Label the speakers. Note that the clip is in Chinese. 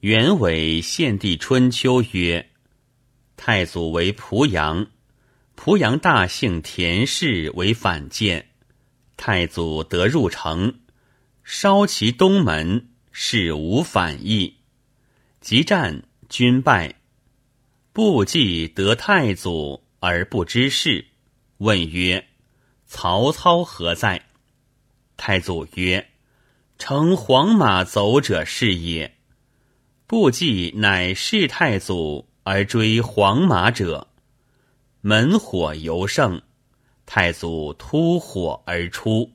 Speaker 1: 原为献帝春秋曰：太祖为濮阳，濮阳大姓田氏为反间，太祖得入城，烧其东门，事无反意。即战，军败。不计得太祖而不知事，问曰：“曹操何在？”太祖曰：“乘黄马走者是也。”不计乃是太祖而追黄马者，门火尤盛，太祖突火而出。